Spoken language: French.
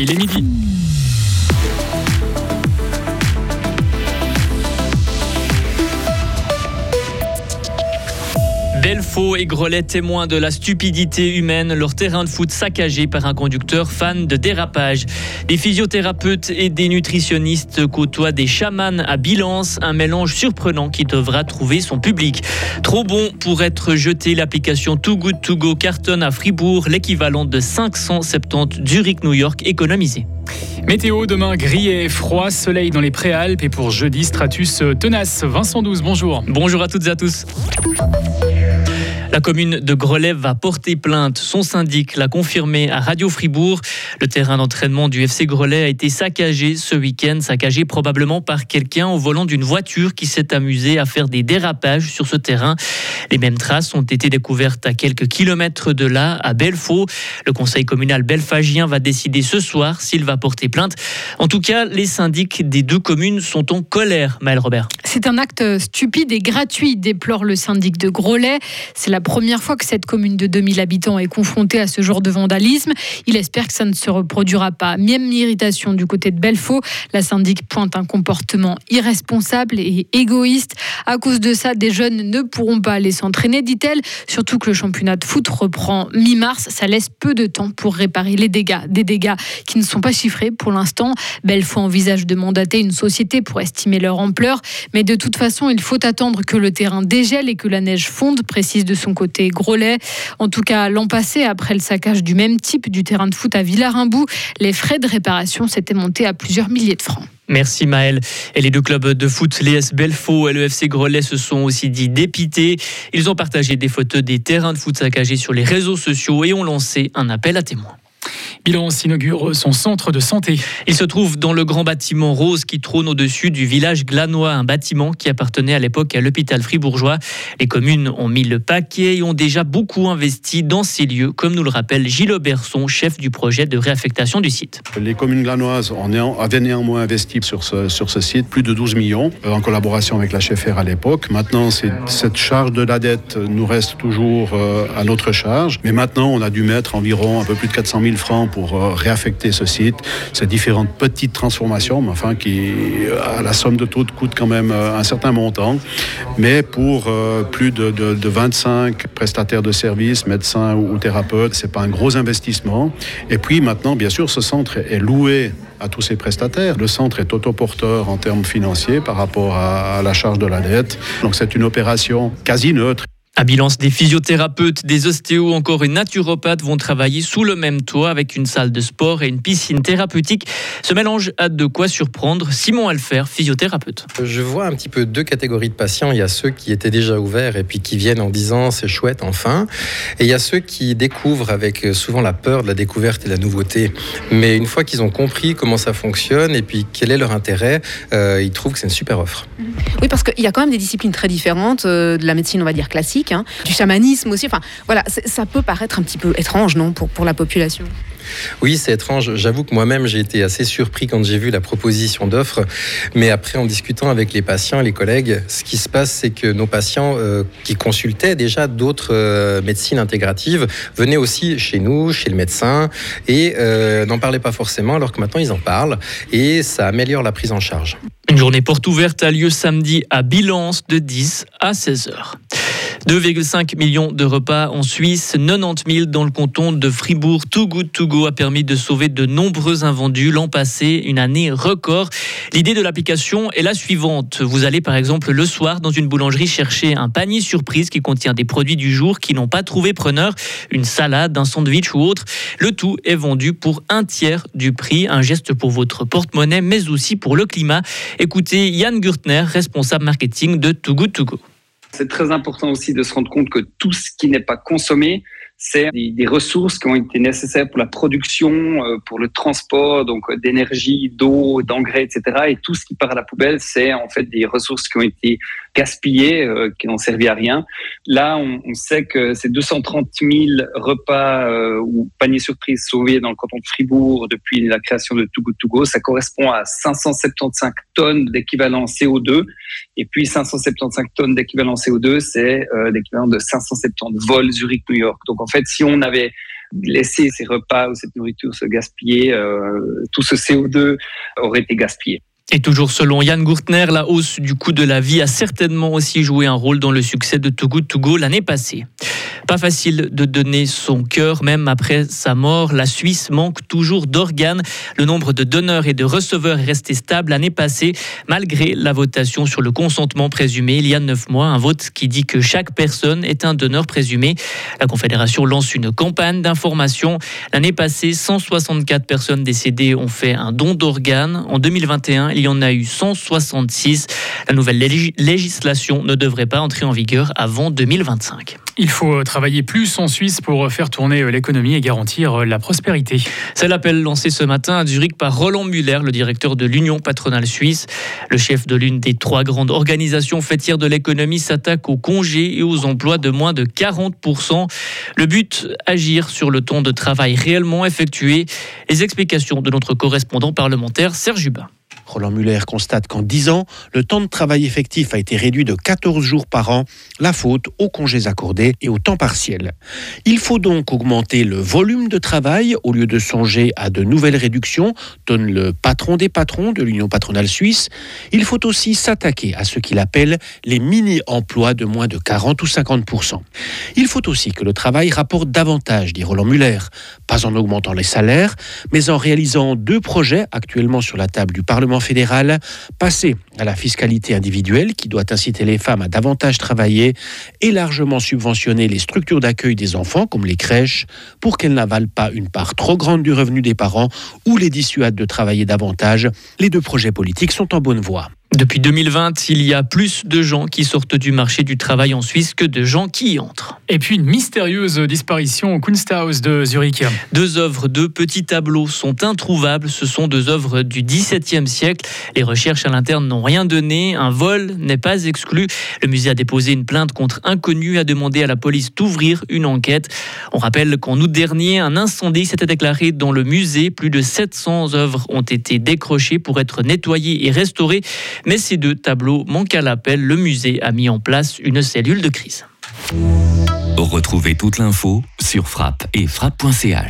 Il est midi. Belfaux et Grelet témoins de la stupidité humaine, leur terrain de foot saccagé par un conducteur fan de dérapage. Des physiothérapeutes et des nutritionnistes côtoient des chamans à Bilance, un mélange surprenant qui devra trouver son public. Trop bon pour être jeté, l'application Too Good To Go cartonne à Fribourg, l'équivalent de 570 Zurich-New York économisé. Météo demain gris et froid, soleil dans les préalpes et pour jeudi stratus tenace. Vincent 12, bonjour. Bonjour à toutes et à tous. La commune de Grelève va porter plainte. Son syndic l'a confirmé à Radio Fribourg. Le terrain d'entraînement du FC Grelais a été saccagé ce week-end, saccagé probablement par quelqu'un au volant d'une voiture qui s'est amusé à faire des dérapages sur ce terrain. Les mêmes traces ont été découvertes à quelques kilomètres de là, à Belfaux. Le conseil communal belfagien va décider ce soir s'il va porter plainte. En tout cas, les syndics des deux communes sont en colère, Maël Robert. C'est un acte stupide et gratuit, déplore le syndic de Grelais. Première fois que cette commune de 2000 habitants est confrontée à ce genre de vandalisme. Il espère que ça ne se reproduira pas. Même irritation du côté de Belfaux. La syndic pointe un comportement irresponsable et égoïste. À cause de ça, des jeunes ne pourront pas aller s'entraîner, dit-elle. Surtout que le championnat de foot reprend mi-mars. Ça laisse peu de temps pour réparer les dégâts. Des dégâts qui ne sont pas chiffrés pour l'instant. Belfaux envisage de mandater une société pour estimer leur ampleur. Mais de toute façon, il faut attendre que le terrain dégèle et que la neige fonde, précise de son côté Grolet. En tout cas, l'an passé, après le saccage du même type du terrain de foot à Villarimbou, les frais de réparation s'étaient montés à plusieurs milliers de francs. Merci Maël. Et les deux clubs de foot, l'ES Belfaux et le FC Grelet, se sont aussi dit dépités. Ils ont partagé des photos des terrains de foot saccagés sur les réseaux sociaux et ont lancé un appel à témoins. Bilan s'inaugure son centre de santé. Il se trouve dans le grand bâtiment rose qui trône au-dessus du village glanois, un bâtiment qui appartenait à l'époque à l'hôpital fribourgeois. Les communes ont mis le paquet et ont déjà beaucoup investi dans ces lieux, comme nous le rappelle Gilles Auberson, chef du projet de réaffectation du site. Les communes glanoises avaient néanmoins investi sur ce, sur ce site plus de 12 millions euh, en collaboration avec la HFR à l'époque. Maintenant, cette charge de la dette nous reste toujours euh, à notre charge, mais maintenant on a dû mettre environ un peu plus de 400 000 francs pour euh, réaffecter ce site. Ces différentes petites transformations, enfin qui, à la somme de toutes, coûtent quand même euh, un certain montant. Mais pour euh, plus de, 25 prestataires de services, médecins ou, thérapeutes, c'est pas un gros investissement. Et puis maintenant, bien sûr, ce centre est loué à tous ces prestataires. Le centre est autoporteur en termes financiers par rapport à la charge de la dette. Donc c'est une opération quasi neutre. À Bilance, des physiothérapeutes, des ostéos, encore une naturopathe vont travailler sous le même toit avec une salle de sport et une piscine thérapeutique. Ce mélange a de quoi surprendre Simon Alfer, physiothérapeute. Je vois un petit peu deux catégories de patients. Il y a ceux qui étaient déjà ouverts et puis qui viennent en disant c'est chouette enfin. Et il y a ceux qui découvrent avec souvent la peur de la découverte et de la nouveauté. Mais une fois qu'ils ont compris comment ça fonctionne et puis quel est leur intérêt, euh, ils trouvent que c'est une super offre. Oui, parce qu'il y a quand même des disciplines très différentes euh, de la médecine, on va dire classique Hein. du chamanisme aussi. Enfin, voilà, ça peut paraître un petit peu étrange, non, pour, pour la population? Oui, c'est étrange. J'avoue que moi-même, j'ai été assez surpris quand j'ai vu la proposition d'offre. Mais après, en discutant avec les patients et les collègues, ce qui se passe, c'est que nos patients euh, qui consultaient déjà d'autres euh, médecines intégratives venaient aussi chez nous, chez le médecin, et euh, n'en parlaient pas forcément, alors que maintenant, ils en parlent. Et ça améliore la prise en charge. Une journée porte ouverte a lieu samedi à Bilance de 10 à 16 heures. 2,5 millions de repas en Suisse, 90 000 dans le canton de Fribourg. Too Good To Go a permis de sauver de nombreux invendus l'an passé, une année record. L'idée de l'application est la suivante. Vous allez par exemple le soir dans une boulangerie chercher un panier surprise qui contient des produits du jour qui n'ont pas trouvé preneur, une salade, un sandwich ou autre. Le tout est vendu pour un tiers du prix, un geste pour votre porte-monnaie mais aussi pour le climat. Écoutez Yann Gürtner, responsable marketing de Too Good To Go. C'est très important aussi de se rendre compte que tout ce qui n'est pas consommé c'est des, ressources qui ont été nécessaires pour la production, euh, pour le transport, donc euh, d'énergie, d'eau, d'engrais, etc. Et tout ce qui part à la poubelle, c'est en fait des ressources qui ont été gaspillées, euh, qui n'ont servi à rien. Là, on, on sait que c'est 230 000 repas ou paniers surprises sauvés dans le canton de Fribourg depuis la création de Too Good. Ça correspond à 575 tonnes d'équivalent CO2. Et puis 575 tonnes d'équivalent CO2, c'est l'équivalent de 570 vols Zurich-New York. Donc en fait, si on avait laisser ces repas ou cette nourriture se gaspiller, tout ce CO2 aurait été gaspillé. Et toujours selon Yann Gurtner, la hausse du coût de la vie a certainement aussi joué un rôle dans le succès de Too Good To Go l'année passée. Pas facile de donner son cœur, même après sa mort. La Suisse manque toujours d'organes. Le nombre de donneurs et de receveurs est resté stable l'année passée, malgré la votation sur le consentement présumé il y a neuf mois. Un vote qui dit que chaque personne est un donneur présumé. La Confédération lance une campagne d'information. L'année passée, 164 personnes décédées ont fait un don d'organes. En 2021, il y en a eu 166. La nouvelle législation ne devrait pas entrer en vigueur avant 2025. Il faut travailler plus en Suisse pour faire tourner l'économie et garantir la prospérité. C'est l'appel lancé ce matin à Zurich par Roland Muller, le directeur de l'Union patronale suisse. Le chef de l'une des trois grandes organisations fêtières de l'économie s'attaque aux congés et aux emplois de moins de 40%. Le but, agir sur le temps de travail réellement effectué. Les explications de notre correspondant parlementaire Serge Hubin. Roland Muller constate qu'en 10 ans, le temps de travail effectif a été réduit de 14 jours par an, la faute aux congés accordés et au temps partiel. Il faut donc augmenter le volume de travail au lieu de songer à de nouvelles réductions, donne le patron des patrons de l'Union patronale suisse. Il faut aussi s'attaquer à ce qu'il appelle les mini-emplois de moins de 40 ou 50 Il faut aussi que le travail rapporte davantage, dit Roland Muller, pas en augmentant les salaires, mais en réalisant deux projets actuellement sur la table du Parlement fédéral, passer à la fiscalité individuelle qui doit inciter les femmes à davantage travailler et largement subventionner les structures d'accueil des enfants comme les crèches pour qu'elles n'avalent pas une part trop grande du revenu des parents ou les dissuadent de travailler davantage. Les deux projets politiques sont en bonne voie. Depuis 2020, il y a plus de gens qui sortent du marché du travail en Suisse que de gens qui y entrent. Et puis une mystérieuse disparition au Kunsthaus de Zurich. Deux œuvres, deux petits tableaux sont introuvables. Ce sont deux œuvres du XVIIe siècle. Les recherches à l'interne n'ont rien donné. Un vol n'est pas exclu. Le musée a déposé une plainte contre inconnu a demandé à la police d'ouvrir une enquête. On rappelle qu'en août dernier, un incendie s'était déclaré dans le musée. Plus de 700 œuvres ont été décrochées pour être nettoyées et restaurées. Mais ces deux tableaux manquent à l'appel. Le musée a mis en place une cellule de crise. Retrouvez toute l'info sur frappe et frappe.ch.